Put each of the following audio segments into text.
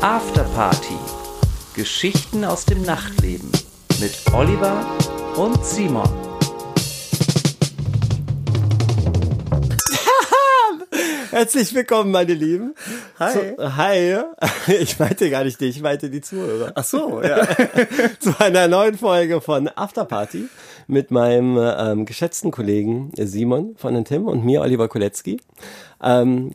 Afterparty. Geschichten aus dem Nachtleben mit Oliver und Simon. Herzlich willkommen, meine Lieben. Hi. Zu, hi. Ich meinte gar nicht dich, ich meinte die Zuhörer. Ach so, ja. Zu einer neuen Folge von Afterparty mit meinem ähm, geschätzten Kollegen Simon von den Tim und mir, Oliver Kolecki. Ähm,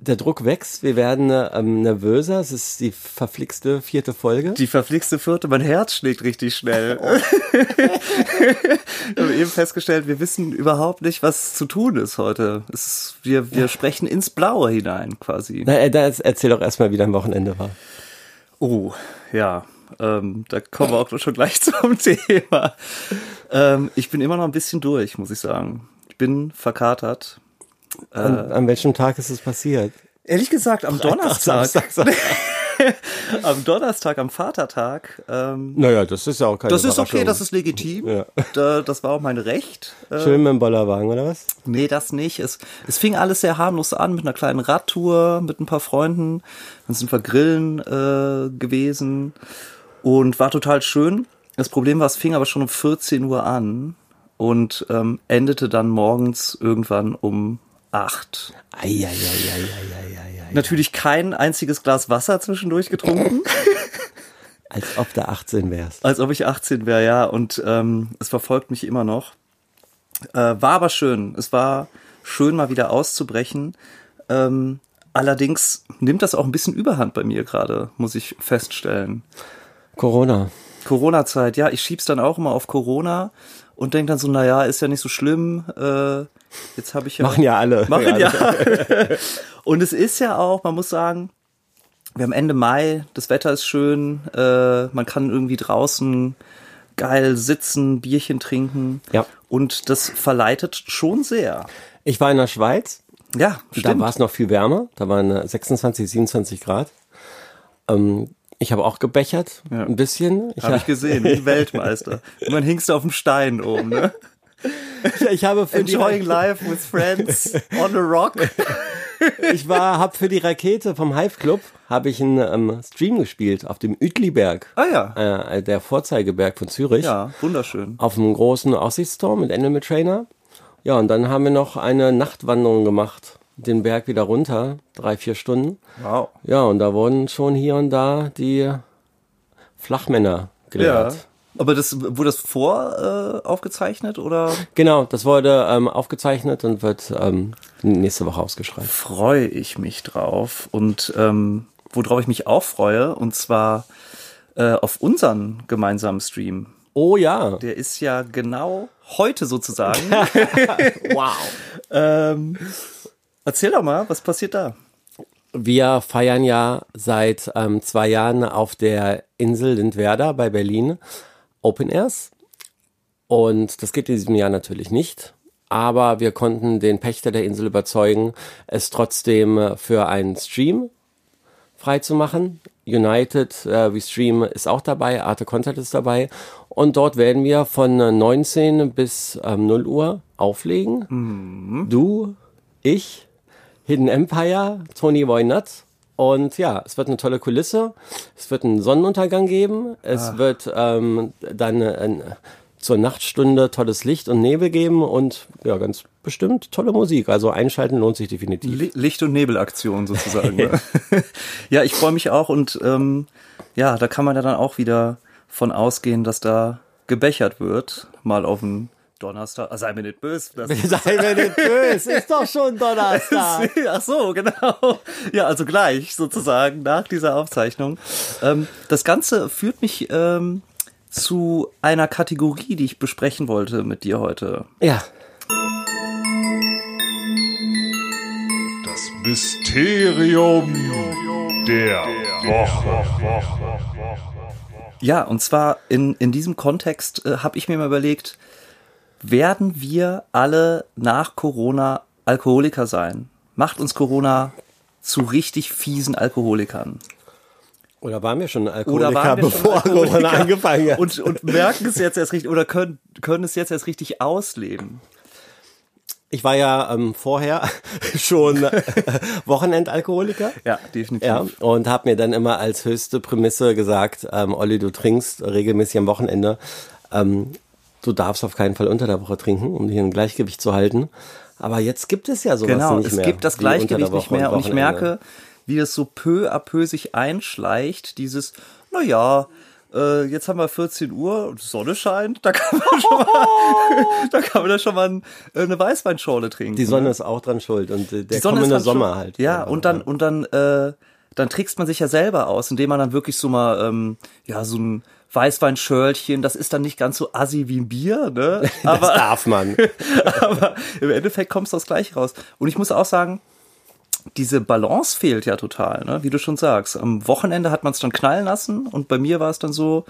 der Druck wächst, wir werden ähm, nervöser. Es ist die verflixte vierte Folge. Die verflixte vierte, mein Herz schlägt richtig schnell. wir haben eben festgestellt, wir wissen überhaupt nicht, was zu tun ist heute. Ist, wir, wir sprechen ins Blaue hinein quasi. Na, äh, erzähl doch erstmal, wie dein Wochenende war. Oh, ja. Ähm, da kommen wir auch schon gleich zum Thema. Ähm, ich bin immer noch ein bisschen durch, muss ich sagen. Ich bin verkatert. An, an welchem Tag ist es passiert? Ehrlich gesagt, am Freitag, Donnerstag. Samstag, am Donnerstag, am Vatertag. Ähm, Naja, das ist ja auch keine das ist okay, das ist legitim. Ja. Da, das war auch mein Recht. Äh, Schön mit dem Bollerwagen, oder was? Nee, das nicht. Es, es fing alles sehr harmlos an mit einer kleinen Radtour mit ein paar Freunden. Dann sind wir grillen äh, gewesen und war total schön. Das Problem war, es fing aber schon um 14 Uhr an und ähm, endete dann morgens irgendwann um 8. Eieieiei. Natürlich kein einziges Glas Wasser zwischendurch getrunken, Als ob du 18 wärst. als ob ich 18 wäre, ja. Und ähm, es verfolgt mich immer noch. Äh, war aber schön. Es war schön, mal wieder auszubrechen. Ähm, allerdings nimmt das auch ein bisschen Überhand bei mir gerade, muss ich feststellen. Corona. Corona-Zeit, ja, ich schieb's dann auch immer auf Corona und denk dann so, na ja, ist ja nicht so schlimm. Äh, jetzt habe ich ja Machen ja alle. Machen ja. und es ist ja auch, man muss sagen, wir haben Ende Mai, das Wetter ist schön, äh, man kann irgendwie draußen geil sitzen, Bierchen trinken. Ja. Und das verleitet schon sehr. Ich war in der Schweiz. Ja, Da stimmt. war es noch viel wärmer. Da waren äh, 26, 27 Grad. Ähm, ich habe auch gebechert. Ja. Ein bisschen. Ich, Habe ha- ich gesehen, wie Weltmeister. Und man hingst auf dem Stein oben, ne? Ich habe für die, Enjoying life with friends on a rock. ich war, habe für die Rakete vom Hive Club habe ich einen ähm, Stream gespielt auf dem Uetliberg, Ah ja. äh, der Vorzeigeberg von Zürich. Ja, wunderschön. auf einem großen Aussichtsturm mit Animal Trainer. Ja, und dann haben wir noch eine Nachtwanderung gemacht, den Berg wieder runter, drei, vier Stunden. Wow. Ja, und da wurden schon hier und da die Flachmänner gelehrt. Aber das wurde das vor äh, aufgezeichnet oder Genau, das wurde ähm, aufgezeichnet und wird ähm, nächste Woche ausgeschrieben. freue ich mich drauf? Und ähm, worauf ich mich auch freue, und zwar äh, auf unseren gemeinsamen Stream. Oh ja. Der ist ja genau heute sozusagen. Wow. ähm, erzähl doch mal, was passiert da? Wir feiern ja seit ähm, zwei Jahren auf der Insel Lindwerder bei Berlin Open Airs. Und das geht in diesem Jahr natürlich nicht. Aber wir konnten den Pächter der Insel überzeugen, es trotzdem äh, für einen Stream freizumachen. United äh, We Stream ist auch dabei, Arte Content ist dabei. Und dort werden wir von äh, 19 bis ähm, 0 Uhr auflegen. Du, ich, Hidden Empire, Tony Wynott. Und ja, es wird eine tolle Kulisse. Es wird einen Sonnenuntergang geben. Es wird ähm, dann ein, zur Nachtstunde tolles Licht und Nebel geben und ja, ganz bestimmt tolle Musik. Also einschalten lohnt sich definitiv. Li- Licht- und Nebelaktion sozusagen. ne? ja, ich freue mich auch und ähm, ja, da kann man ja dann auch wieder von ausgehen, dass da gebechert wird, mal auf den Donnerstag. Ah, sei mir nicht böse. Das Sei mir nicht böse, ist doch schon Donnerstag. Ach so, genau. Ja, also gleich sozusagen nach dieser Aufzeichnung. Ähm, das Ganze führt mich ähm, zu einer Kategorie, die ich besprechen wollte mit dir heute. Ja, Das Mysterium der Woche. Ja, und zwar in, in diesem Kontext äh, habe ich mir mal überlegt, werden wir alle nach Corona Alkoholiker sein? Macht uns Corona zu richtig fiesen Alkoholikern? Oder waren wir schon Oder Alkoholiker, wir schon bevor Alkoholiker Corona angefangen hat? Und, und merken es jetzt erst richtig oder können, können es jetzt erst richtig ausleben. Ich war ja ähm, vorher schon äh, Wochenendalkoholiker. Ja, definitiv. Ja, und habe mir dann immer als höchste Prämisse gesagt, ähm, Olli, du trinkst regelmäßig am Wochenende. Ähm, du darfst auf keinen Fall unter der Woche trinken, um dich im Gleichgewicht zu halten. Aber jetzt gibt es ja sowas Genau, nicht es mehr. gibt das wie unter der Gleichgewicht nicht mehr und ich Wochenende. merke, wie es so peu à peu sich einschleicht, dieses, na ja, äh, jetzt haben wir 14 Uhr und die Sonne scheint, da kann man schon mal, da kann man da schon mal ein, eine Weißweinschorle trinken. Die Sonne ist auch dran schuld und äh, der Die Sonne kommende Sommer halt. Ja, und dann, und dann, äh, dann trickst man sich ja selber aus, indem man dann wirklich so mal, ähm, ja, so ein Weißweinschörlchen, das ist dann nicht ganz so assi wie ein Bier, ne? das Aber, darf man. aber im Endeffekt kommst du das gleich raus. Und ich muss auch sagen, diese Balance fehlt ja total, ne? wie du schon sagst. Am Wochenende hat man es dann knallen lassen und bei mir war es dann so,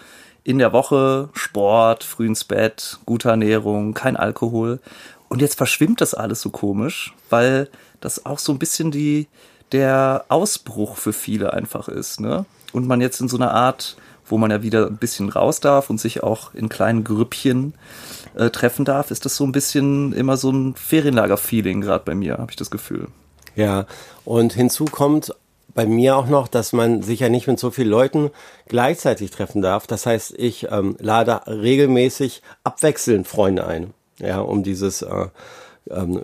in der Woche Sport, früh ins Bett, gute Ernährung, kein Alkohol. Und jetzt verschwimmt das alles so komisch, weil das auch so ein bisschen die, der Ausbruch für viele einfach ist. Ne? Und man jetzt in so einer Art, wo man ja wieder ein bisschen raus darf und sich auch in kleinen Grüppchen äh, treffen darf, ist das so ein bisschen immer so ein Ferienlager-Feeling gerade bei mir, habe ich das Gefühl. Ja, und hinzu kommt bei mir auch noch, dass man sich ja nicht mit so vielen Leuten gleichzeitig treffen darf. Das heißt, ich ähm, lade regelmäßig abwechselnd Freunde ein, ja, um dieses äh, ähm,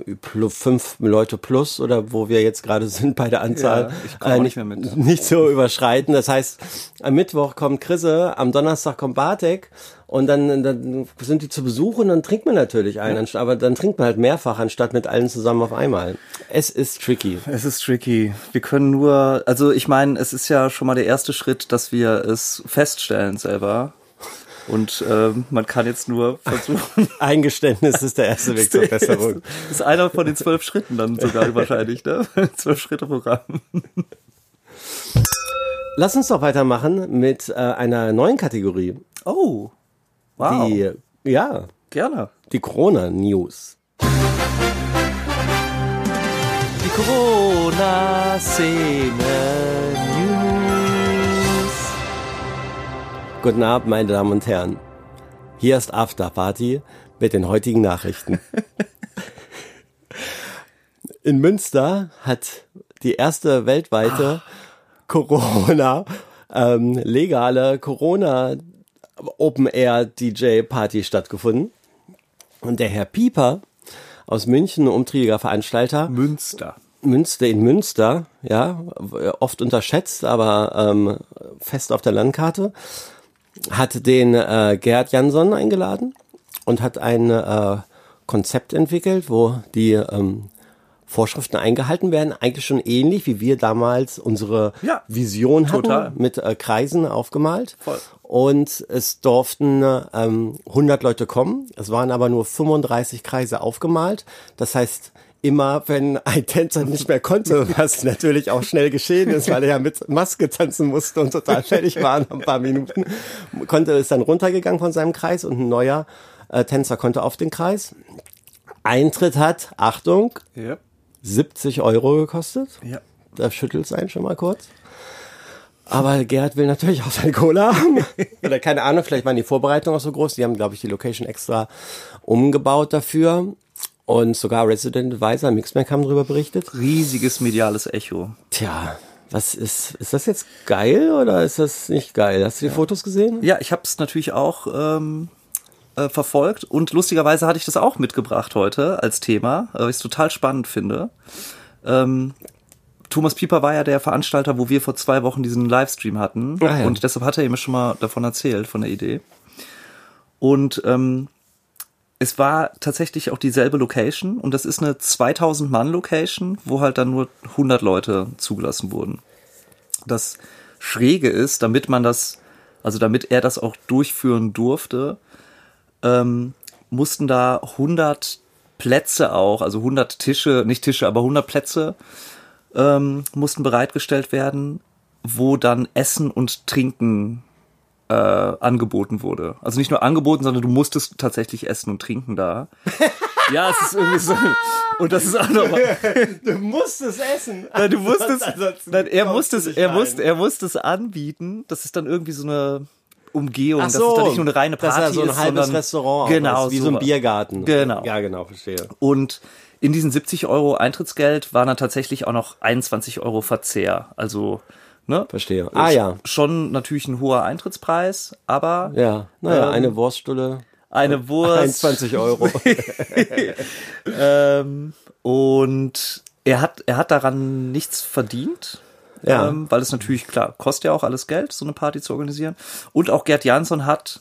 fünf Leute plus oder wo wir jetzt gerade sind bei der Anzahl, Ja, auch nicht mehr mit. nicht so überschreiten. Das heißt, am Mittwoch kommt Chrisse, am Donnerstag kommt Bartek und dann, dann sind die zu Besuch und dann trinkt man natürlich einen, anstatt- aber dann trinkt man halt mehrfach, anstatt mit allen zusammen auf einmal. Es ist tricky. Es ist tricky. Wir können nur, also ich meine, es ist ja schon mal der erste Schritt, dass wir es feststellen selber. Und ähm, man kann jetzt nur versuchen. Eingeständnis ist der erste Weg zur Besserung. Das ist einer von den zwölf Schritten dann sogar wahrscheinlich, ne? Zwölf Schritte Programm. Lass uns doch weitermachen mit äh, einer neuen Kategorie. Oh. Wow. Die, ja, Gerne. die Corona News. Die Corona-Szene Guten Abend, meine Damen und Herren. Hier ist Afterparty mit den heutigen Nachrichten. In Münster hat die erste weltweite Corona, ähm, legale Corona Open Air DJ Party stattgefunden. Und der Herr Pieper aus München, umtriebiger Veranstalter, Münster. Münster in Münster, ja, oft unterschätzt, aber ähm, fest auf der Landkarte, hat den äh, Gerd Jansson eingeladen und hat ein äh, Konzept entwickelt, wo die ähm, Vorschriften eingehalten werden, eigentlich schon ähnlich wie wir damals unsere Ja, Vision hatten, total. mit äh, Kreisen aufgemalt. Voll. Und es durften ähm, 100 Leute kommen. Es waren aber nur 35 Kreise aufgemalt. Das heißt, immer wenn ein Tänzer nicht mehr konnte, was natürlich auch schnell geschehen ist, weil er ja mit Maske tanzen musste und total fertig war nach ein paar Minuten, konnte es dann runtergegangen von seinem Kreis und ein neuer äh, Tänzer konnte auf den Kreis. Eintritt hat, Achtung, Ja. 70 Euro gekostet. Ja. Da schüttelt es einen schon mal kurz. Aber Gerhard will natürlich auch seine Cola haben. Oder keine Ahnung, vielleicht waren die Vorbereitungen auch so groß. Die haben, glaube ich, die Location extra umgebaut dafür. Und sogar Resident Advisor, Mixmac haben darüber berichtet. Riesiges mediales Echo. Tja, was ist, ist das jetzt geil oder ist das nicht geil? Hast du die Fotos gesehen? Ja, ich habe es natürlich auch ähm, äh, verfolgt und lustigerweise hatte ich das auch mitgebracht heute als Thema, äh, weil ich es total spannend finde. Ähm, Thomas Pieper war ja der Veranstalter, wo wir vor zwei Wochen diesen Livestream hatten Ah, ja. und deshalb hat er ihm schon mal davon erzählt, von der Idee. Und ähm, es war tatsächlich auch dieselbe Location und das ist eine 2000 Mann Location, wo halt dann nur 100 Leute zugelassen wurden. Das Schräge ist, damit man das, also damit er das auch durchführen durfte, ähm, mussten da 100 Plätze auch, also 100 Tische, nicht Tische, aber 100 Plätze ähm, mussten bereitgestellt werden, wo dann Essen und Trinken äh, angeboten wurde. Also nicht nur angeboten, sondern du musstest tatsächlich essen und trinken da. ja, es ist irgendwie so. Und das ist auch nochmal. Du musst es essen. Nein, du musstest, nein, er musste es, er musste, er musste es anbieten. Das ist dann irgendwie so eine Umgehung. So, ist dann nicht nur eine reine dass Party er so ein ist, halbes sondern- Restaurant Genau, ist, wie so ein. Biergarten. Genau. Ja, genau, verstehe. Und in diesen 70 Euro Eintrittsgeld war dann tatsächlich auch noch 21 Euro Verzehr. Also, ne? Verstehe. Ah ja. Schon natürlich ein hoher Eintrittspreis, aber Ja, naja, Ähm, eine Wurststulle. eine Wurst. 21 Euro. Ähm, und er hat, er hat daran nichts verdient. Ja. Ähm, weil es natürlich, klar, kostet ja auch alles Geld, so eine Party zu organisieren. Und auch Gerd Jansson hat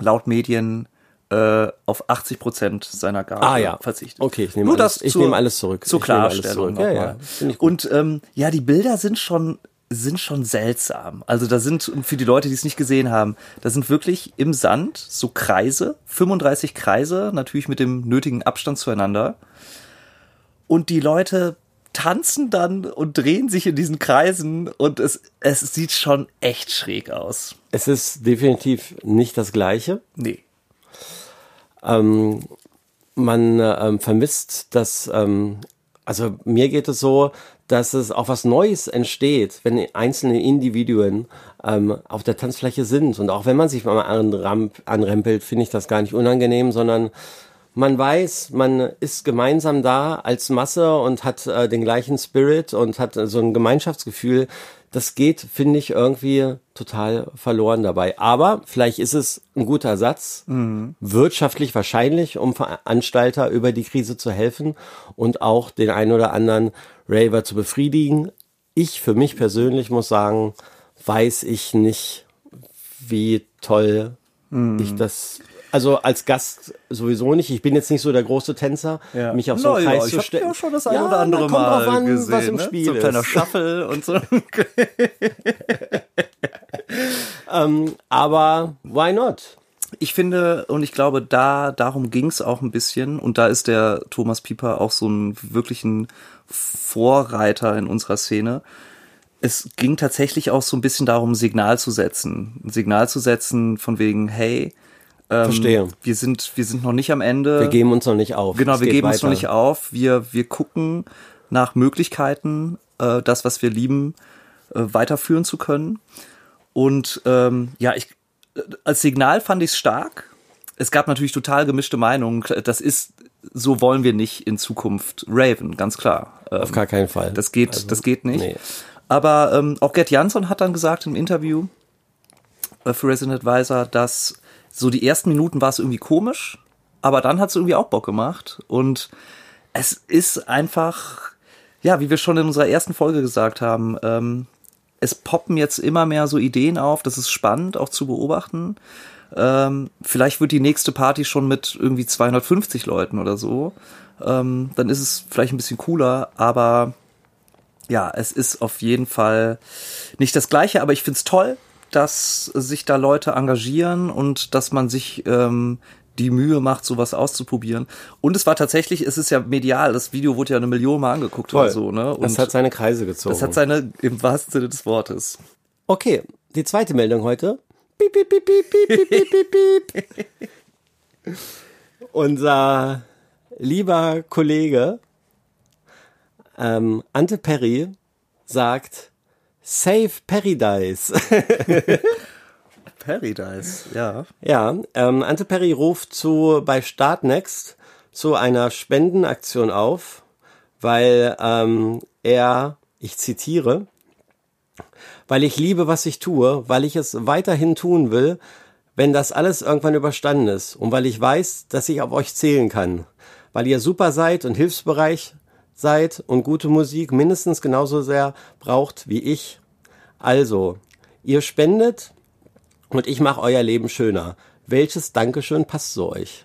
laut Medien äh, auf 80 Prozent seiner Gage Ah, ja. verzichtet. Okay, ich nehme Nur alles- das ich zur- nehme alles zurück. Zur Ich nehme alles Klarstellung. zurück. Ja, ja, ich. Und ähm, ja, die Bilder sind schon sind schon seltsam. Also da sind für die Leute, die es nicht gesehen haben, da sind wirklich im Sand so Kreise, 35 Kreise, natürlich mit dem nötigen Abstand zueinander. Und die Leute tanzen dann und drehen sich in diesen Kreisen und es, es sieht schon echt schräg aus. Es ist definitiv nicht das Gleiche. Nee. Ähm, man ähm, vermisst das, ähm, also mir geht es so, dass es auch was Neues entsteht, wenn einzelne Individuen ähm, auf der Tanzfläche sind. Und auch wenn man sich mal anrempelt, finde ich das gar nicht unangenehm, sondern man weiß, man ist gemeinsam da als Masse und hat äh, den gleichen Spirit und hat äh, so ein Gemeinschaftsgefühl. Das geht, finde ich, irgendwie total verloren dabei. Aber vielleicht ist es ein guter Ersatz, wirtschaftlich wahrscheinlich, um Veranstalter über die Krise zu helfen und auch den einen oder anderen Raver zu befriedigen. Ich für mich persönlich muss sagen, weiß ich nicht, wie toll ich das. Also als Gast sowieso nicht. Ich bin jetzt nicht so der große Tänzer, mich auf so einen ja, Kreis ich zu stellen. ja schon das ein Ja, oder andere Mal an, gesehen, was im ne? Spiel so ein kleiner. Shuffle und so. Aber why not? Ich finde, und ich glaube, da, darum ging's auch ein bisschen, und da ist der Thomas Pieper auch so ein wirklichen Vorreiter in unserer Szene. Es ging tatsächlich auch so ein bisschen darum, ein Signal zu setzen. Ein Signal zu setzen von wegen, hey, ähm, Verstehe. wir sind, wir sind noch nicht am Ende. Wir geben uns noch nicht auf. Genau, Es wir geben uns weiter. noch nicht auf. Wir, wir gucken nach Möglichkeiten, äh, das, was wir lieben, äh, weiterführen zu können. Und ähm, ja, ich äh, als Signal fand ich es stark. Es gab natürlich total gemischte Meinungen. Das ist, so wollen wir nicht in Zukunft Raven, ganz klar. Ähm, Auf gar keinen Fall. das geht, Also, das geht nicht. nee. Aber ähm, auch Gerd Jansson hat dann gesagt im Interview äh, für Resident Advisor, dass so die ersten Minuten war es irgendwie komisch, aber dann hat es irgendwie auch Bock gemacht. Und es ist einfach, ja, wie wir schon in unserer ersten Folge gesagt haben, ähm, es poppen jetzt immer mehr so Ideen auf. Das ist spannend auch zu beobachten. Ähm, vielleicht wird die nächste Party schon mit irgendwie 250 Leuten oder so. Ähm, dann ist es vielleicht ein bisschen cooler, aber ja, es ist auf jeden Fall nicht das Gleiche, aber ich find's toll, dass sich da Leute engagieren und dass man sich ähm, die Mühe macht, sowas auszuprobieren. Und es war tatsächlich, es ist ja medial, das Video wurde ja eine Million Mal angeguckt Voll. und so. Ne? Und das hat seine Kreise gezogen. Das hat seine, im wahrsten Sinne des Wortes. Okay, die zweite Meldung heute. Piep, piep, piep, piep, piep, piep, piep, piep. Unser lieber Kollege ähm, Ante Perry sagt, Save Paradise. Paradise, ja. Ja, ähm, Ante Perry ruft zu bei Startnext zu einer Spendenaktion auf, weil ähm, er, ich zitiere, weil ich liebe, was ich tue, weil ich es weiterhin tun will, wenn das alles irgendwann überstanden ist und weil ich weiß, dass ich auf euch zählen kann, weil ihr super seid und hilfsbereich seid und gute Musik mindestens genauso sehr braucht wie ich. Also, ihr spendet und ich mache euer Leben schöner. Welches Dankeschön passt zu euch?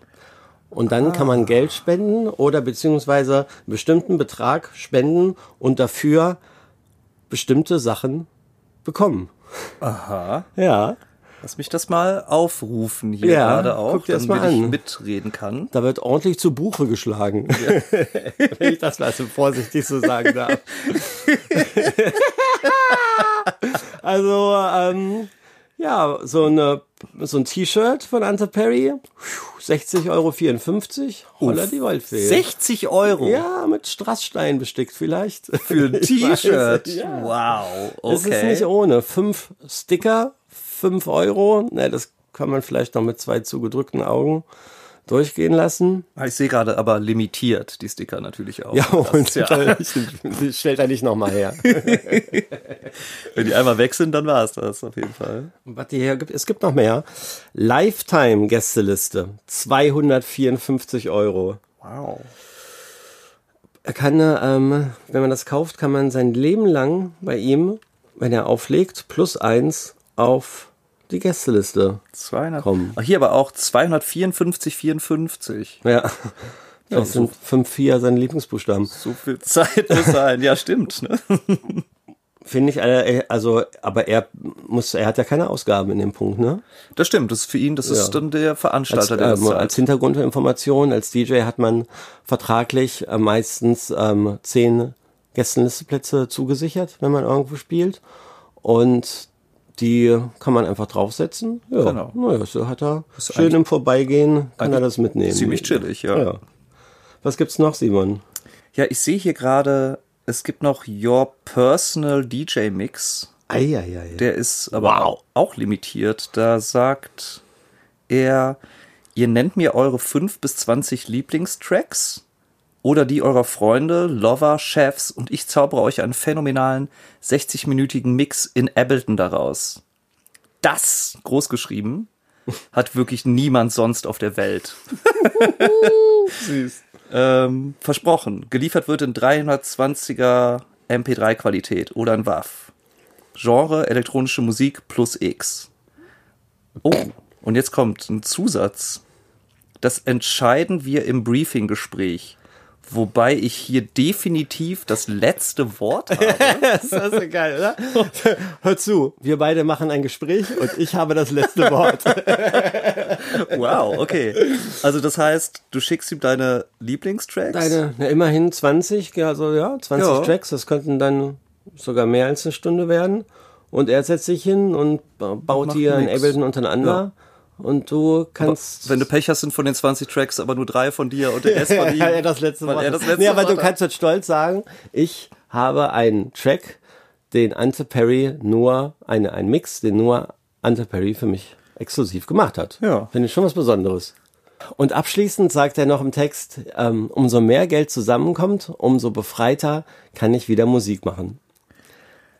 Und dann kann man Geld spenden oder beziehungsweise einen bestimmten Betrag spenden und dafür bestimmte Sachen bekommen. Aha. Ja, Lass mich das mal aufrufen hier Ja, gerade auch, damit ich an. mitreden kann. da wird ordentlich zu Buche geschlagen. Wenn ich das mal so vorsichtig so sagen darf. also, ähm, ja, so, eine, so ein T-Shirt von Ante Perry, 60,54 Euro. Holla die Waldfee. 60 Euro Ja, mit Strassstein bestickt vielleicht. für ein T-Shirt. ja. Wow, Es ist okay. nicht ohne. Fünf Sticker, fünf Euro. Na, das kann man vielleicht noch mit zwei zugedrückten Augen durchgehen lassen. Ah, Ich sehe gerade aber limitiert die Sticker natürlich auch. Ja, Das und ja, stellt er nicht nochmal her. wenn die einmal weg sind, dann war es das auf jeden Fall. Was die hier gibt, es gibt noch mehr. Lifetime-Gästeliste. 254 Euro. Wow. Er kann, ähm, wenn man das kauft, kann man sein Leben lang bei ihm, wenn er auflegt, plus eins auf die Gästeliste 200. kommen. Ach, hier aber auch 254, 54. Ja. Das sind fünf, vier seine Lieblingsbuchstaben. So viel Zeit muss sein. Ja, stimmt. Ne? Finde ich, äh, also, aber er muss, er hat ja keine Ausgaben in dem Punkt, ne? Das stimmt. Das ist für ihn, das ist Ja. dann der Als, Veranstalter, der das ähm, als Hintergrundinformation, als DJ hat man vertraglich äh, meistens ähm, zehn Gästenlisteplätze zugesichert, wenn man irgendwo spielt. Und die kann man einfach draufsetzen. Ja, Genau. naja, so hat er Ist schön im Vorbeigehen, kann er das mitnehmen. Ziemlich chillig, ja. ja. Was gibt's noch, Simon? Ja, ich sehe hier gerade, es gibt noch Your Personal DJ Mix. Eieiei. Der ist aber Wow. auch, auch limitiert. Da sagt er, ihr nennt mir eure 5 bis 20 Lieblingstracks oder die eurer Freunde, Lover, Chefs und ich zaubere euch einen phänomenalen 60-minütigen Mix in Ableton daraus. Das, großgeschrieben, hat wirklich niemand sonst auf der Welt. Süß. Ähm, versprochen. Geliefert wird in 320er MP3 Qualität oder in WAV. Genre elektronische Musik plus X. Oh, und jetzt kommt ein Zusatz. Das entscheiden wir im Briefing-Gespräch. Wobei ich hier definitiv das letzte Wort habe. Das ist so geil, oder? Hör zu, wir beide machen ein Gespräch und ich habe das letzte Wort. Wow, okay. Also das heißt, du schickst ihm deine Lieblingstracks? Deine, na, immerhin 20, ja, also ja, 20 Ja. Tracks, das könnten dann sogar mehr als eine Stunde werden. Und er setzt sich hin und ba- baut macht hier nix. Ableton untereinander. Und du kannst. Wenn du Pech hast, sind von den 20 Tracks aber nur drei von dir und der Rest von ihm. ja, er das letzte Wort. er das letzte nee, aber Wort du kannst jetzt stolz sagen, ich habe einen Track, den Ante Perry nur, eine, ein Mix, den nur Ante Perry für mich exklusiv gemacht hat. Ja. Finde ich schon was Besonderes. Und abschließend sagt er noch im Text, ähm, umso mehr Geld zusammenkommt, umso befreiter kann ich wieder Musik machen.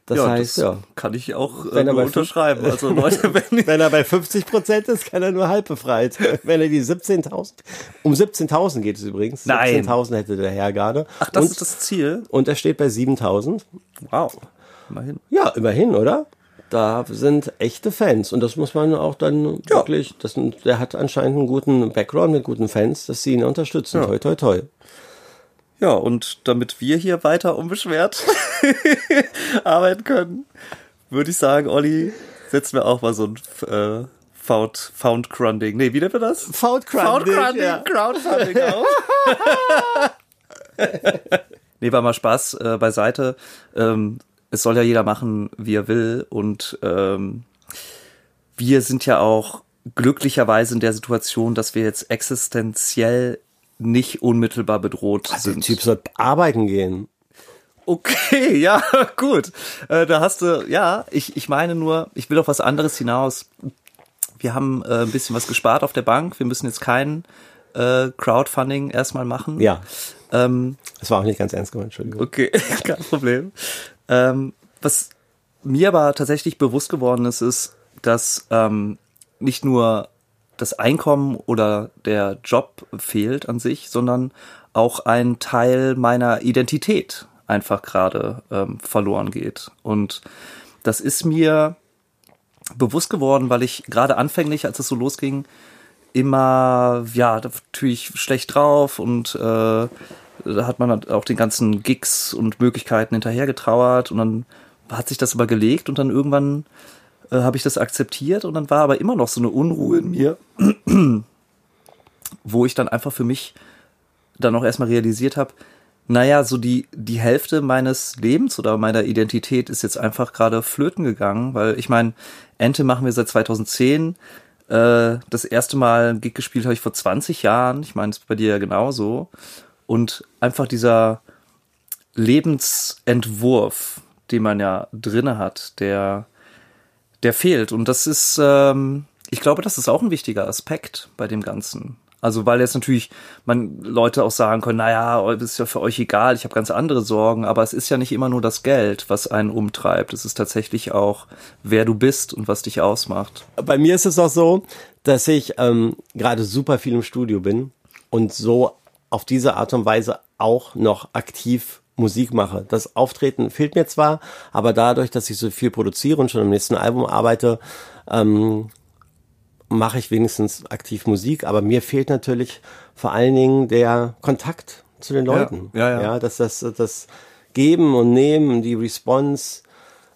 Das ja, heißt, das ja, kann ich auch äh, er unterschreiben. Also Leute, wenn wenn er bei 50 Prozent ist, kann er nur halb befreit. Wenn er die 17.000, um 17.000 geht es übrigens. Nein. 17.000 hätte der Herr gerade. Ach, das und, ist das Ziel. und er steht bei 7.000. Wow. Immerhin. Ja, immerhin, oder? Da sind echte Fans und das muss man auch dann Ja. wirklich, das, der hat anscheinend einen guten Background mit guten Fans, dass sie ihn unterstützen. Ja. Toi, toi, toi. Ja, und damit wir hier weiter unbeschwert arbeiten können, würde ich sagen, Olli, setzen wir auch mal so ein äh, Found, Found Crunding. Nee, wie nennt man das? Found Found Crunding, Crowdfunding auf. nee, war mal Spaß äh, beiseite. Ähm, es soll ja jeder machen, wie er will. Und ähm, wir sind ja auch glücklicherweise in der Situation, dass wir jetzt existenziell nicht unmittelbar bedroht Der sind. Typ soll arbeiten gehen. Okay, ja, gut. Äh, da hast du, ja, ich, ich meine nur, ich will auf was anderes hinaus. Wir haben äh, ein bisschen was gespart auf der Bank. Wir müssen jetzt kein äh, Crowdfunding erstmal machen. Ja, Ähm, das war auch nicht ganz ernst gemeint, Entschuldigung. okay, kein Problem. Ähm, was mir aber tatsächlich bewusst geworden ist, ist, dass ähm, nicht nur das Einkommen oder der Job fehlt an sich, sondern auch ein Teil meiner Identität einfach gerade ähm, verloren geht. Und das ist mir bewusst geworden, weil ich gerade anfänglich, als es so losging, immer, ja, natürlich schlecht drauf und äh, da hat man halt auch den ganzen Gigs und Möglichkeiten hinterher getrauert und dann hat sich das aber gelegt und dann irgendwann äh, habe ich das akzeptiert und dann war aber immer noch so eine Unruhe in mir, wo ich dann einfach für mich dann auch erstmal realisiert habe, naja, so die, die Hälfte meines Lebens oder meiner Identität ist jetzt einfach gerade flöten gegangen, weil ich meine, Ente machen wir seit 2010. Äh, das erste Mal ein Gig gespielt habe ich vor 20 Jahren. Ich meine, es bei dir ja genauso. Und einfach dieser Lebensentwurf, den man ja drinne hat, der, der fehlt. Und das ist, ähm, ich glaube, das ist auch ein wichtiger Aspekt bei dem Ganzen. Also weil jetzt natürlich man Leute auch sagen können, naja, ist ja für euch egal, ich habe ganz andere Sorgen, aber es ist ja nicht immer nur das Geld, was einen umtreibt. Es ist tatsächlich auch, wer du bist und was dich ausmacht. Bei mir ist es auch so, dass ich ähm, gerade super viel im Studio bin und so auf diese Art und Weise auch noch aktiv Musik mache. Das Auftreten fehlt mir zwar, aber dadurch, dass ich so viel produziere und schon am nächsten Album arbeite, ähm, mache ich wenigstens aktiv Musik. Aber mir fehlt natürlich vor allen Dingen der Kontakt zu den Leuten. Ja, ja, ja. ja dass das, das Geben und Nehmen, die Response,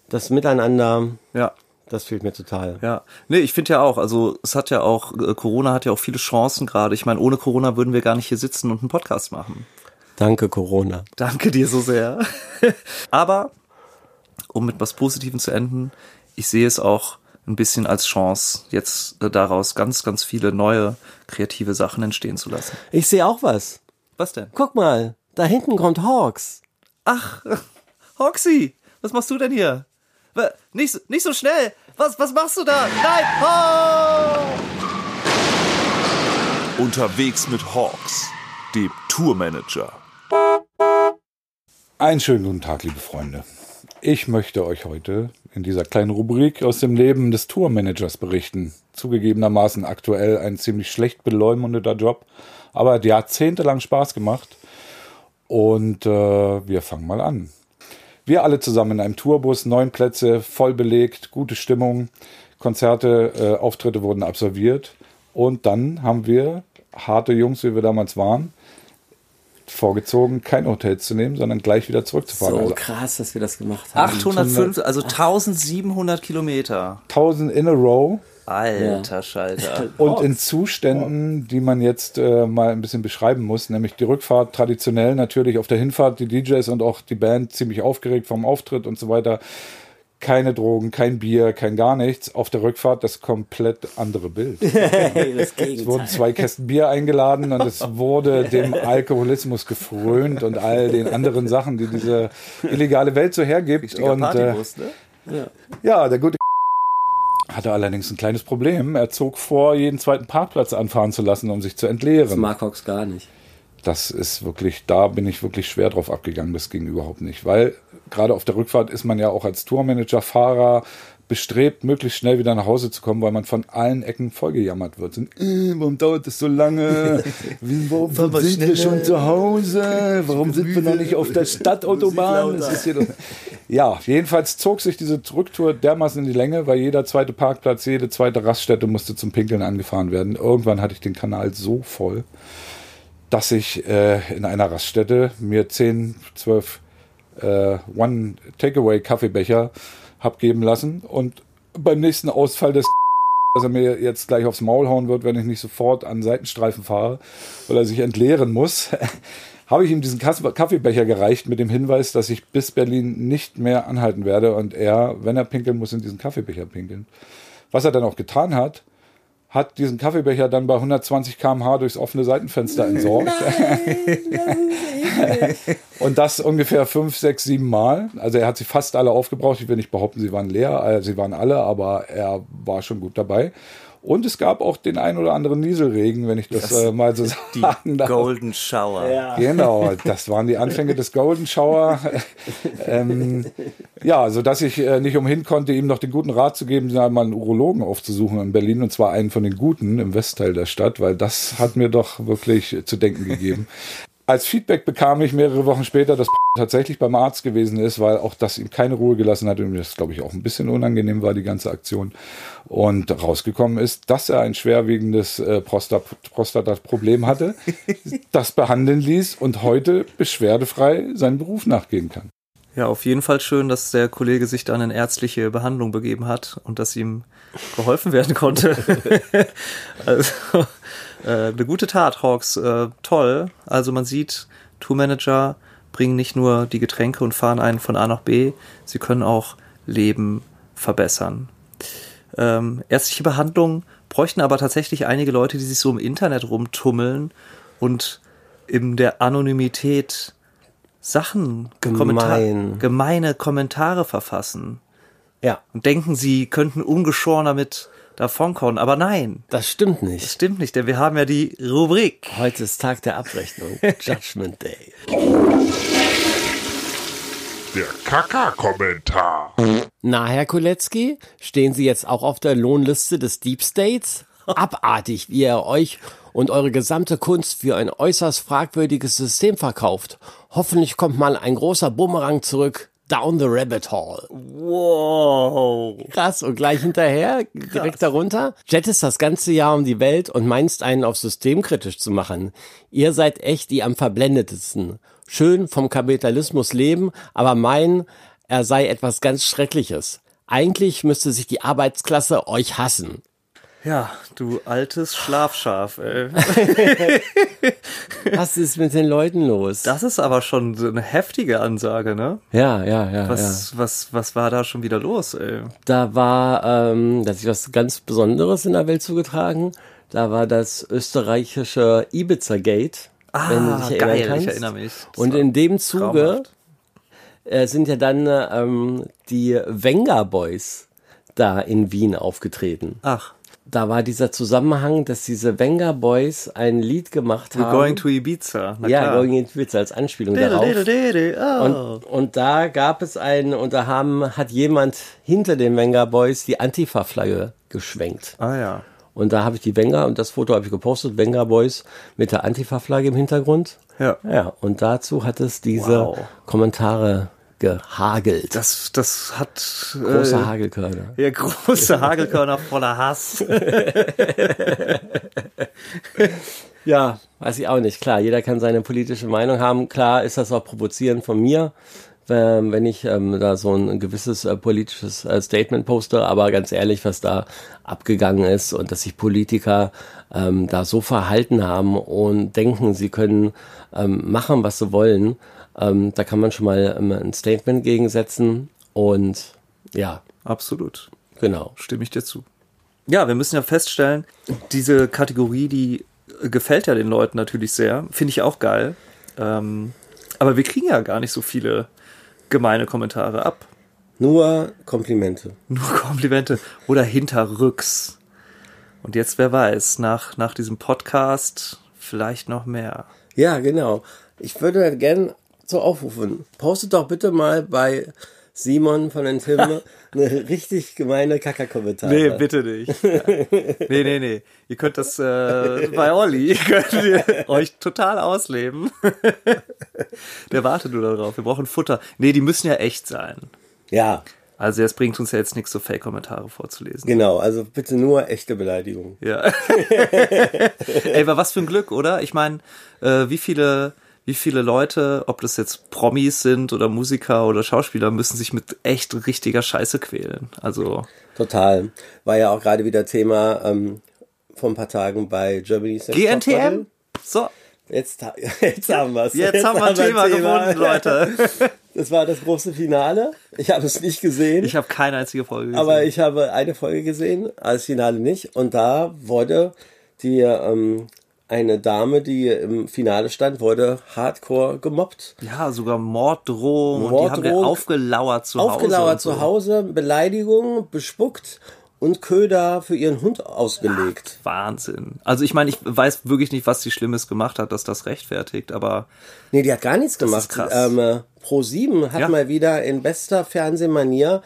das Miteinander. Ja. Das fehlt mir total. Ja, nee, ich finde ja auch, also es hat ja auch, äh, Corona hat ja auch viele Chancen gerade. Ich meine, ohne Corona würden wir gar nicht hier sitzen und einen Podcast machen. Danke, Corona. Danke dir so sehr. Aber, um mit was Positivem zu enden, ich sehe es auch ein bisschen als Chance, jetzt äh, daraus ganz, ganz viele neue kreative Sachen entstehen zu lassen. Ich sehe auch was. Was denn? Guck mal, da hinten kommt Hawks. Ach, Hoxie, was machst du denn hier? Nicht, so- nicht so schnell. Was, was machst du da? Nein! Oh! Unterwegs mit Hawks, dem Tourmanager. Einen schönen guten Tag, liebe Freunde. Ich möchte euch heute in dieser kleinen Rubrik aus dem Leben des Tourmanagers berichten. Zugegebenermaßen aktuell ein ziemlich schlecht beleumundeter Job, aber hat jahrzehntelang Spaß gemacht. Und äh, wir fangen mal an. Wir alle zusammen in einem Tourbus, neun Plätze, voll belegt, gute Stimmung, Konzerte, äh, Auftritte wurden absolviert. Und dann haben wir, harte Jungs, wie wir damals waren, vorgezogen, kein Hotel zu nehmen, sondern gleich wieder zurückzufahren. So Also krass, dass wir das gemacht haben. 805, also 1700 Kilometer. 1000 in a row Alter Schalter. und in Zuständen, die man jetzt äh, mal ein bisschen beschreiben muss, nämlich die Rückfahrt traditionell natürlich auf der Hinfahrt die DJs und auch die Band ziemlich aufgeregt vom Auftritt und so weiter. Keine Drogen, kein Bier, kein gar nichts. Auf der Rückfahrt das komplett andere Bild. Das Es wurden zwei Kästen Bier eingeladen und es wurde dem Alkoholismus gefrönt und all den anderen Sachen, die diese illegale Welt so hergibt. Und äh, ne? ja, der gute hatte allerdings ein kleines Problem. Er zog vor, jeden zweiten Parkplatz anfahren zu lassen, um sich zu Das entleeren. mag Hawks gar nicht. Das ist wirklich, da bin ich wirklich schwer drauf abgegangen. Das ging überhaupt nicht. Weil gerade auf der Rückfahrt ist man ja auch als Tourmanager, Fahrer bestrebt, möglichst schnell wieder nach Hause zu kommen, weil man von allen Ecken vollgejammert wird. Und, äh, warum dauert das so lange? Warum sind wir schon zu Hause? Warum sind wir noch nicht auf der Stadtautobahn? Ja, jedenfalls zog sich diese Rücktour dermaßen in die Länge, weil jeder zweite Parkplatz, jede zweite Raststätte musste zum Pinkeln angefahren werden. Irgendwann hatte ich den Kanal so voll, dass ich äh, in einer Raststätte mir 10, 12 äh, One-Takeaway-Kaffeebecher hab geben lassen und beim nächsten Ausfall des dass er mir jetzt gleich aufs Maul hauen wird, wenn ich nicht sofort an Seitenstreifen fahre, weil er sich entleeren muss, habe ich ihm diesen Kaffeebecher gereicht mit dem Hinweis, dass ich bis Berlin nicht mehr anhalten werde und er, wenn er pinkeln muss, in diesen Kaffeebecher pinkeln. Was er dann auch getan hat, hat diesen Kaffeebecher dann bei 120 km/h durchs offene Seitenfenster entsorgt. Und das ungefähr fünf, sechs, sieben Mal. Also er hat sie fast alle aufgebraucht. Ich will nicht behaupten, sie waren leer. Äh, Sie waren alle, aber er war schon gut dabei. Und es gab auch den ein oder anderen Nieselregen, wenn ich das, äh, mal so Die sagen darf. Golden Shower. Genau, das waren die Anfänge des Golden Shower. ähm, ja, so dass ich äh, nicht umhin konnte, ihm noch den guten Rat zu geben, mal einen Urologen aufzusuchen in Berlin und zwar einen von den guten im Westteil der Stadt, weil das hat mir doch wirklich zu denken gegeben. Als Feedback bekam ich mehrere Wochen später, dass tatsächlich beim Arzt gewesen ist, weil auch das ihm keine Ruhe gelassen hat und mir das, glaube ich, auch ein bisschen unangenehm war, die ganze Aktion. Und rausgekommen ist, dass er ein schwerwiegendes äh, Prostat Prostata-Problem hatte, das behandeln ließ und heute beschwerdefrei seinen Beruf nachgehen kann. Ja, auf jeden Fall schön, dass der Kollege sich dann in ärztliche Behandlung begeben hat und dass ihm geholfen werden konnte. also, äh, eine gute Tat, Hawks. Äh, toll. Also man sieht, Tourmanager bringen nicht nur die Getränke und fahren einen von A nach B, sie können auch Leben verbessern. Ähm, ärztliche Behandlung bräuchten aber tatsächlich einige Leute, die sich so im Internet rumtummeln und in der Anonymität Sachen, Gemein. Kommentar, gemeine Kommentare verfassen Ja. und denken, sie könnten ungeschoren damit davonkommen. Aber nein, Das stimmt das nicht. stimmt nicht, denn wir haben ja die Rubrik. Heute ist Tag der Abrechnung. Judgment Day. Der Kaka-Kommentar. Na, Herr Kolecki, stehen Sie jetzt auch auf der Lohnliste des Deep States? Abartig, wie ihr euch und eure gesamte Kunst für ein äußerst fragwürdiges System verkauft. Hoffentlich kommt mal ein großer Bumerang zurück. Down the Rabbit Hole. Wow. Krass. Und gleich hinterher, direkt darunter, jettest das ganze Jahr um die Welt und meinst einen auf systemkritisch zu machen. Ihr seid echt die am verblendetsten. Schön vom Kapitalismus leben, aber meinen, er sei etwas ganz Schreckliches. Eigentlich müsste sich die Arbeitsklasse euch hassen. Ja, du altes Schlafschaf, ey. Was ist mit den Leuten los? Das ist aber schon so eine heftige Ansage, ne? ja, ja, ja, ja. Was, was, was war da schon wieder los, ey? Da war, ähm, da hat sich was ganz Besonderes in der Welt zugetragen. Da war das österreichische Ibiza-Gate. wenn du dich Ah, geil, kannst. ich erinnere mich. Das Und in dem Zuge traumhaft. äh, sind ja dann ähm, die Venga Boys da in Wien aufgetreten. Ach, Da war dieser Zusammenhang, dass diese Venga Boys ein Lied gemacht we're haben. going to Ibiza. Na ja, klar. Going into Ibiza als Anspielung Diddle, darauf. diddle, diddle, oh. Und, und da gab es einen, und da haben, hat jemand hinter den Venga Boys die Antifa-Flagge geschwenkt. ah ja. Und da habe ich die Venga, und das Foto habe ich gepostet, Venga Boys mit der Antifa-Flagge im Hintergrund. Ja. Ja, und dazu hat es diese Wow. Kommentare gehagelt. Das, das hat Große äh, Hagelkörner. ja, große Hagelkörner voller Hass. Ja, weiß ich auch nicht. Klar, jeder kann seine politische Meinung haben. Klar ist das auch provozierend von mir, ähm, wenn ich ähm, da so ein gewisses äh, politisches äh, Statement poste. Aber ganz ehrlich, was da abgegangen ist und dass sich Politiker ähm, da so verhalten haben und denken, sie können ähm, machen, was sie wollen, ähm, da kann man schon mal ähm, ein Statement gegensetzen. Und ja, Absolut. genau. Stimme ich dir zu. Ja, wir müssen ja feststellen, diese Kategorie, die äh, gefällt ja den Leuten natürlich sehr. Finde ich auch geil. Ähm, aber wir kriegen ja gar nicht so viele gemeine Kommentare ab. Nur Komplimente. Nur Komplimente oder hinterrücks. Und jetzt, wer weiß, nach, nach diesem Podcast vielleicht noch mehr. Ja, genau. Ich würde gerne so aufrufen. Postet doch bitte mal bei Simon von den Tim eine richtig gemeine Kackerkommentare. Nee, bitte nicht. nee, nee, nee. Ihr könnt das äh, bei Olli, könnt ihr euch total ausleben. Der wartet nur darauf. Wir brauchen Futter. Nee, die müssen ja echt sein. Ja, Also es bringt uns ja jetzt nichts, so Fake-Kommentare vorzulesen. genau. Also bitte nur echte Beleidigung. Ja. Ey, aber was für ein Glück, oder? Ich meine, äh, wie viele, wie viele Leute, ob das jetzt Promis sind oder Musiker oder Schauspieler, müssen sich mit echt richtiger Scheiße quälen. Also, Total. War ja auch gerade wieder Thema ähm, vor ein paar Tagen bei Germany's Top GNTM? So, Jetzt, jetzt haben wir es. jetzt, haben wir ein Thema gefunden, Leute. Das war das große Finale. Ich habe es nicht gesehen. Ich habe keine einzige Folge gesehen. Aber ich habe eine Folge gesehen, als Finale nicht. Und da wurde die ähm, eine Dame, die im Finale stand, wurde hardcore gemobbt. ja, sogar Morddrohung. und die haben Morddrohung. aufgelauert zu Hause. Aufgelauert zu Hause, Beleidigung, bespuckt und Köder für ihren Hund ausgelegt. Wahnsinn. Also ich meine, ich weiß wirklich nicht, was sie Schlimmes gemacht hat, dass das rechtfertigt, aber Nee, die hat gar nichts gemacht. krass. Ähm, äh, Pro7 hat Ja. mal wieder in bester Fernsehmanier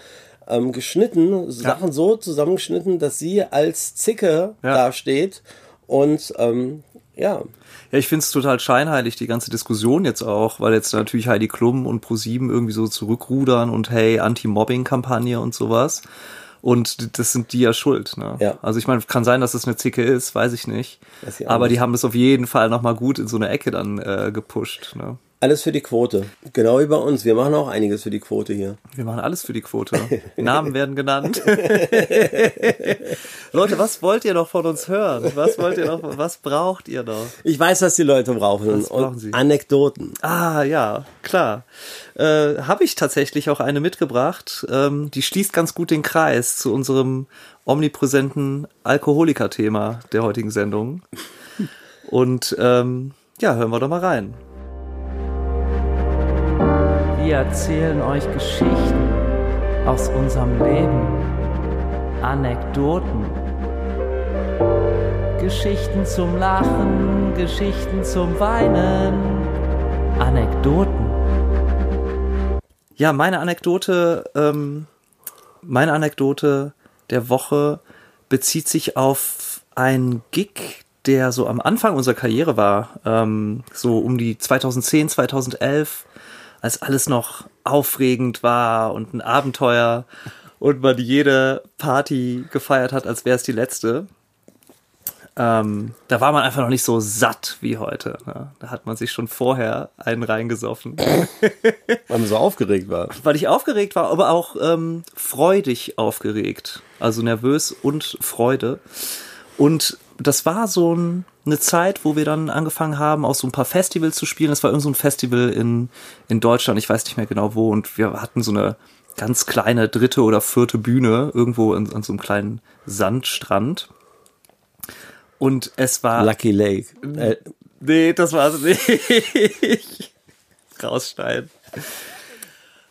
ähm, geschnitten, Sachen so zusammengeschnitten, dass sie als Zicke Ja. dasteht und ähm, ja, Ja, ich find's total scheinheilig, die ganze Diskussion jetzt auch, weil jetzt natürlich Heidi Klum und ProSieben irgendwie so zurückrudern und hey, Anti-Mobbing-Kampagne und sowas. Und das sind die ja schuld. Ne? Ja. Also ich meine, kann sein, dass es eine Zicke ist, weiß ich nicht. Ich Aber nicht. die haben das auf jeden Fall nochmal gut in so eine Ecke dann äh, gepusht. Ne? Alles für die Quote. Genau wie bei uns. Wir machen auch einiges für die Quote hier. Wir machen alles für die Quote. Namen werden genannt. Leute, was wollt ihr noch von uns hören? Was wollt ihr noch? Was braucht ihr noch? Ich weiß, was die Leute brauchen. Was brauchen sie? Anekdoten. Ah, ja, klar. Äh, Habe ich tatsächlich auch eine mitgebracht. Ähm, die schließt ganz gut den Kreis zu unserem omnipräsenten Alkoholiker-Thema der heutigen Sendung. Und ähm, ja, hören wir doch mal rein. Wir erzählen euch Geschichten aus unserem Leben, Anekdoten Geschichten zum Lachen, Geschichten zum Weinen, Anekdoten. Ja, meine Anekdote, ähm, meine Anekdote der Woche bezieht sich auf einen Gig, der so am Anfang unserer Karriere war, ähm, so um die 2010, 2011, als alles noch aufregend war und ein Abenteuer und man jede Party gefeiert hat, als wäre es die letzte. Ähm, da war man einfach noch nicht so satt wie heute. Ne? Da hat man sich schon vorher einen reingesoffen Weil man so aufgeregt war. weil ich aufgeregt war, aber auch ähm, freudig aufgeregt. Also nervös und Freude. Und das war so ein, eine Zeit, wo wir dann angefangen haben, auch so ein paar Festivals zu spielen. Das war irgend so ein Festival in, in Deutschland, ich weiß nicht mehr genau wo. Und wir hatten so eine ganz kleine dritte oder vierte Bühne irgendwo in, an so einem kleinen Sandstrand. Und es war. Lucky Lake. Äh, Nee, das war es nicht. Rausschneiden.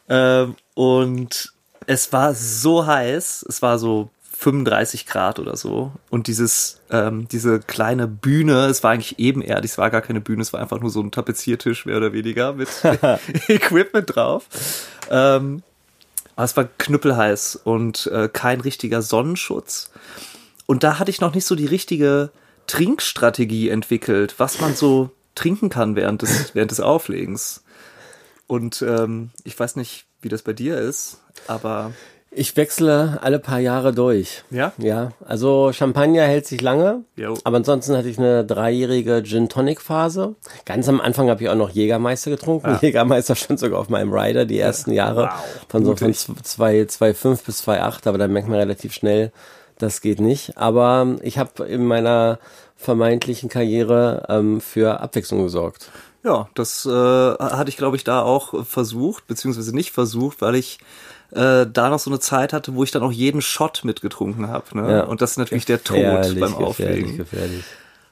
Ähm, und es war so heiß, es war so 35 Grad oder so. Und dieses, ähm, diese kleine Bühne, es war eigentlich ebenerdig, es war gar keine Bühne, es war einfach nur so ein Tapeziertisch, mehr oder weniger, mit Equipment drauf. Ähm, aber es war knüppelheiß und äh, kein richtiger Sonnenschutz. Und da hatte ich noch nicht so die richtige Trinkstrategie entwickelt, was man so trinken kann während des, während des Auflegens. Und ähm, ich weiß nicht, wie das bei dir ist, aber ich wechsle alle paar Jahre durch. Ja? Ja, also Champagner hält sich lange, Jo. aber ansonsten hatte ich eine dreijährige Gin Tonic Phase. Ganz am Anfang habe ich auch noch Jägermeister getrunken. Jägermeister stand sogar auf meinem Rider die ersten Jahre von so von 2,5 bis 2,8, aber dann merkt man relativ schnell, das geht nicht. Aber ich habe in meiner vermeintlichen Karriere ähm, für Abwechslung gesorgt. ja, das äh, hatte ich, glaube ich, da auch versucht, beziehungsweise nicht versucht, weil ich äh, da noch so eine Zeit hatte, wo ich dann auch jeden Shot mitgetrunken habe. Ne? Ja. Und das ist natürlich der Tod Gefährlich, beim gefährlich, Auflegen. gefährlich.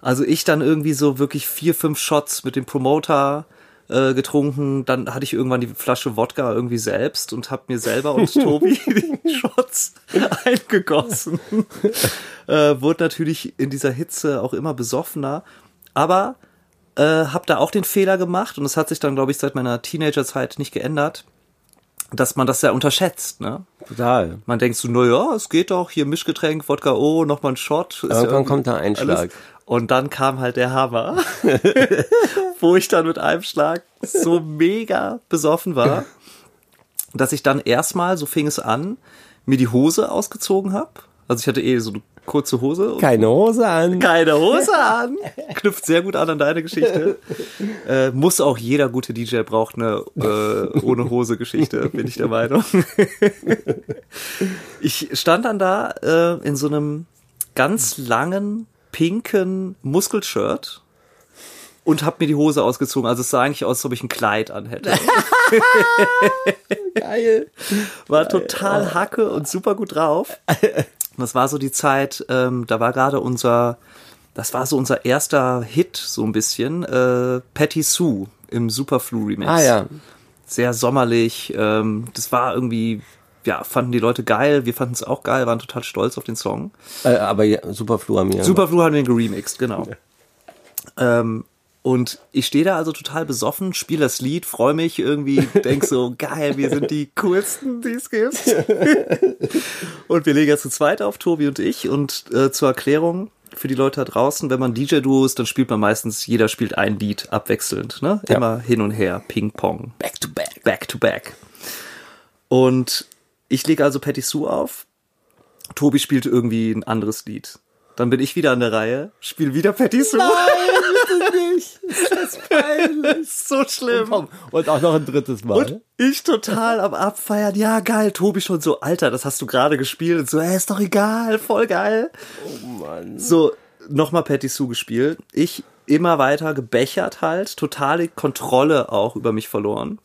Also ich dann irgendwie so wirklich vier, fünf Shots mit dem Promoter äh, getrunken. Dann hatte ich irgendwann die Flasche Wodka irgendwie selbst und habe mir selber und Tobi die Shots eingegossen. äh, wurde natürlich in dieser Hitze auch immer besoffener. Aber äh, habe da auch den Fehler gemacht und es hat sich dann, glaube ich, seit meiner Teenagerzeit nicht geändert, dass man das ja unterschätzt. Ne? Total. Man denkt so, na ja, es geht doch, hier Mischgetränk, Wodka, oh, nochmal ein Shot. Ja Irgendwann irgendwie kommt der Einschlag. alles. Und dann kam halt der Hammer, wo ich dann mit einem Schlag so mega besoffen war, dass ich dann erstmal, so fing es an, mir die Hose ausgezogen habe. Also ich hatte eh so eine kurze Hose Keine Hose an. keine Hose an. Knüpft sehr gut an an deine Geschichte. Äh, muss auch jeder gute DJ braucht eine äh, ohne Hose Geschichte, bin ich der Meinung. ich stand dann da äh, in so einem ganz langen pinken Muskelshirt und habe mir die Hose ausgezogen. Also es sah eigentlich aus, als ob ich ein Kleid anhätte. Geil. War total hacke und super gut drauf. Und das war so die Zeit, ähm, da war gerade unser, das war so unser erster Hit, so ein bisschen, äh, Patty Sue im Superflu Remix. Ah ja. Sehr sommerlich. Ähm, das war irgendwie, ja, fanden die Leute geil. Wir fanden es auch geil, waren total stolz auf den Song. Äh, aber ja, Superflu haben wir. Superflu haben den geremixed, genau. Ähm, und ich stehe da also total besoffen, spiele das Lied, freue mich irgendwie, denk so, geil, wir sind die coolsten, die es gibt. und wir legen jetzt zu zweit auf, Tobi und ich. Und äh, zur Erklärung für die Leute da draußen, wenn man DJ-Duo ist, dann spielt man meistens, jeder spielt ein Lied abwechselnd, ne? Ja. Immer hin und her, Ping-Pong. Back to back. Back to back. Und ich lege also Patty Sue auf. Tobi spielt irgendwie ein anderes Lied. Dann bin ich wieder an der Reihe, spiele wieder Patty Sue. nicht. Das ist peinlich. so schlimm. Und auch noch ein drittes Mal. Und ich total am Abfeiern. Ja, geil. Tobi schon so, Alter, das hast du gerade gespielt. Und so, ey, ist doch egal. Voll geil. oh Mann. So, nochmal Patty Sue gespielt. Ich immer weiter gebechert halt. Totale Kontrolle auch über mich verloren.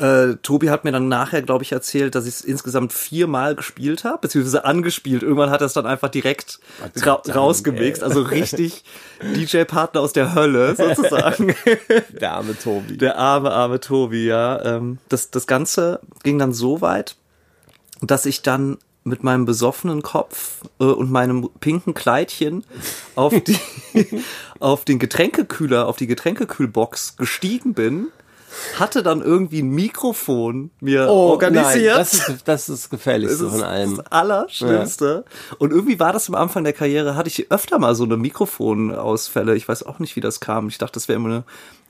Äh, Tobi hat mir dann nachher, glaube ich, erzählt, dass ich es insgesamt viermal gespielt habe, beziehungsweise angespielt. Irgendwann hat er es dann einfach direkt ra rausgemixt. Also richtig DJ-Partner aus der Hölle sozusagen. Der arme Tobi. Der arme, arme Tobi, ja. Ähm, das, das Ganze ging dann so weit, dass ich dann mit meinem besoffenen Kopf äh, und meinem pinken Kleidchen auf, die, auf den Getränkekühler, auf die Getränkekühlbox gestiegen bin, hatte dann irgendwie ein Mikrofon mir organisiert. Oh, Nein, das, ist, das ist das Gefährlichste Das von ist allem. das Allerschlimmste. Und irgendwie war das am Anfang der Karriere, hatte ich öfter mal so eine Mikrofonausfälle. Ich weiß auch nicht, wie das kam. Ich dachte, das wäre immer eine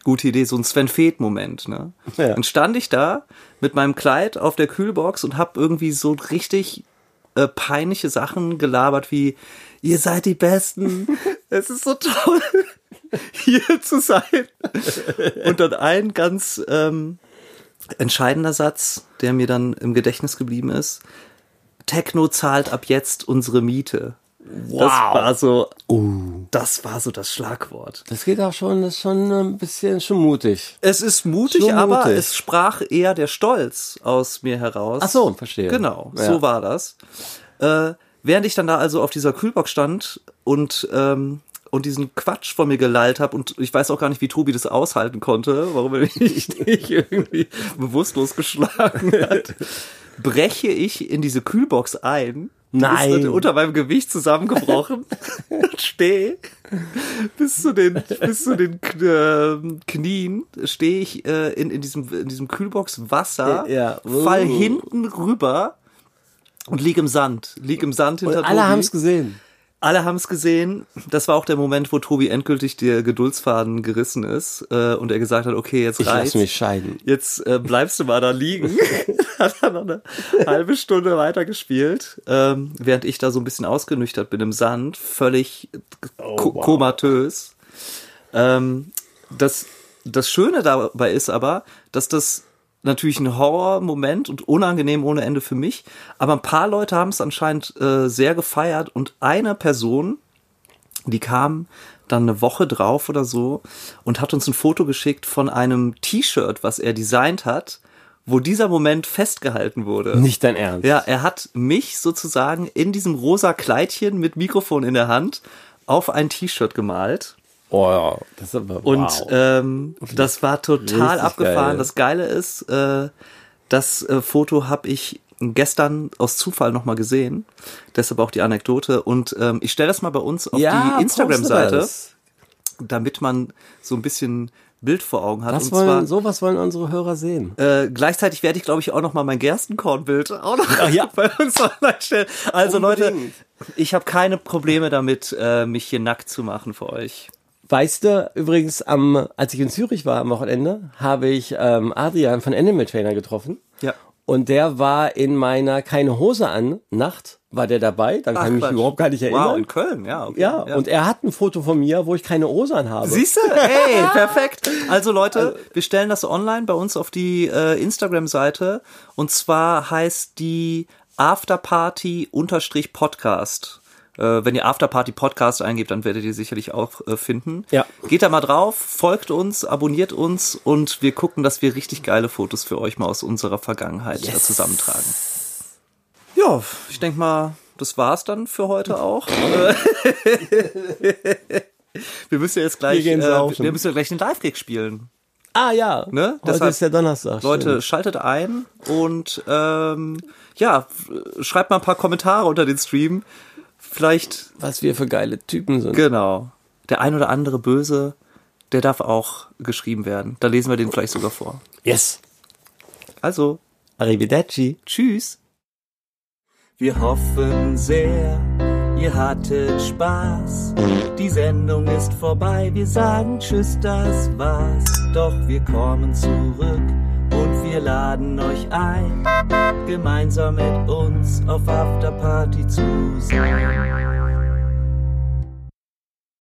gute Idee, so ein Sven Feth-Moment. Ne? Ja. Dann stand ich da mit meinem Kleid auf der Kühlbox und habe irgendwie so richtig äh, peinliche Sachen gelabert wie, ihr seid die Besten, es ist so toll, hier zu sein. Und dann ein ganz ähm, entscheidender Satz, der mir dann im Gedächtnis geblieben ist. Techno zahlt ab jetzt unsere Miete. Das war so, das war so das Schlagwort. Das geht auch schon, das ist schon ein bisschen schon mutig. Es ist mutig, Schon aber mutig. es sprach eher der Stolz aus mir heraus. Ach so, verstehe. Genau, Ja. so war das. Äh, während ich dann da also auf dieser Kühlbox stand und ähm, und diesen Quatsch von mir gelallt habe und ich weiß auch gar nicht, wie Tobi das aushalten konnte, warum er mich nicht irgendwie bewusstlos geschlagen hat, breche ich in diese Kühlbox ein. Nein. Ist unter meinem Gewicht zusammengebrochen. Stehe bis zu den, bis zu den Kn- Knien stehe ich äh, in, in diesem, in diesem Kühlbox Wasser, Ja. fall Uh. hinten rüber und lieg im Sand. Lieg im Sand hinter Und alle haben es gesehen. Alle haben es gesehen. Das war auch der Moment, wo Tobi endgültig der Geduldsfaden gerissen ist äh, und er gesagt hat, okay, jetzt Ich reicht's. lasse mich scheiden. Jetzt äh, bleibst du mal da liegen. hat er noch eine halbe Stunde weitergespielt, ähm, während ich da so ein bisschen ausgenüchtert bin im Sand, völlig ko komatös. Ähm, das, das Schöne dabei ist aber, dass das natürlich ein Horror-Moment und unangenehm ohne Ende für mich, aber ein paar Leute haben es anscheinend äh, sehr gefeiert und eine Person, die kam dann eine Woche drauf oder so und hat uns ein Foto geschickt von einem T-Shirt, was er designt hat, wo dieser Moment festgehalten wurde. Nicht dein Ernst. Ja, er hat mich sozusagen in diesem rosa Kleidchen mit Mikrofon in der Hand auf ein T-Shirt gemalt. Oh ja, das ist aber Und wow. ähm, das war total Richtig abgefahren. geil. Das Geile ist, äh, das äh, Foto habe ich gestern aus Zufall nochmal gesehen. Deshalb auch die Anekdote. Und ähm, ich stelle das mal bei uns auf ja, die Instagram-Seite, damit man so ein bisschen Bild vor Augen hat. Das Und wollen, zwar sowas wollen unsere Hörer sehen. äh, gleichzeitig werde ich, glaube ich, auch noch mal mein Gerstenkornbild auch noch ja. bei uns online stellen. Also Leute, Unbedingt. ich habe keine Probleme damit, äh, mich hier nackt zu machen für euch. Weißt du, übrigens, am, als ich in Zürich war am Wochenende, habe ich ähm, Adrian von Animal Trainer getroffen. Ja. Und der war in meiner keine Hose an Nacht, war der dabei. Dann kann ich mich Quatsch. überhaupt gar nicht Wow, erinnern. in Köln, ja. Okay. ja, und er hat ein Foto von mir, wo ich keine Hose an habe. Siehst du? Hey, perfekt. Also Leute, wir stellen das online bei uns auf die äh, Instagram-Seite. Und zwar heißt die Afterparty-Podcast. Äh, wenn ihr Afterparty Podcast eingebt, dann werdet ihr sicherlich auch äh, finden. Ja. Geht da mal drauf, folgt uns, abonniert uns und wir gucken, dass wir richtig geile Fotos für euch mal aus unserer Vergangenheit äh, zusammentragen. Ja, ich denke mal, das war's dann für heute auch. Äh, wir müssen ja jetzt gleich, Wir äh, wir müssen ja gleich den Live-Gig spielen. Ah ja, Ne? heute Deshalb- ist ja Donnerstag. Leute, stimmt. schaltet ein und ähm, ja, schreibt mal ein paar Kommentare unter den Stream. Vielleicht, was wir für geile Typen sind. genau, der ein oder andere Böse, der darf auch geschrieben werden. Da lesen wir den vielleicht sogar vor. Yes. Also, Arrivederci. tschüss. Wir hoffen sehr, ihr hattet Spaß. Die Sendung ist vorbei, wir sagen Tschüss, das war's. Doch wir kommen zurück wir laden euch ein, gemeinsam mit uns auf Afterparty zu sein.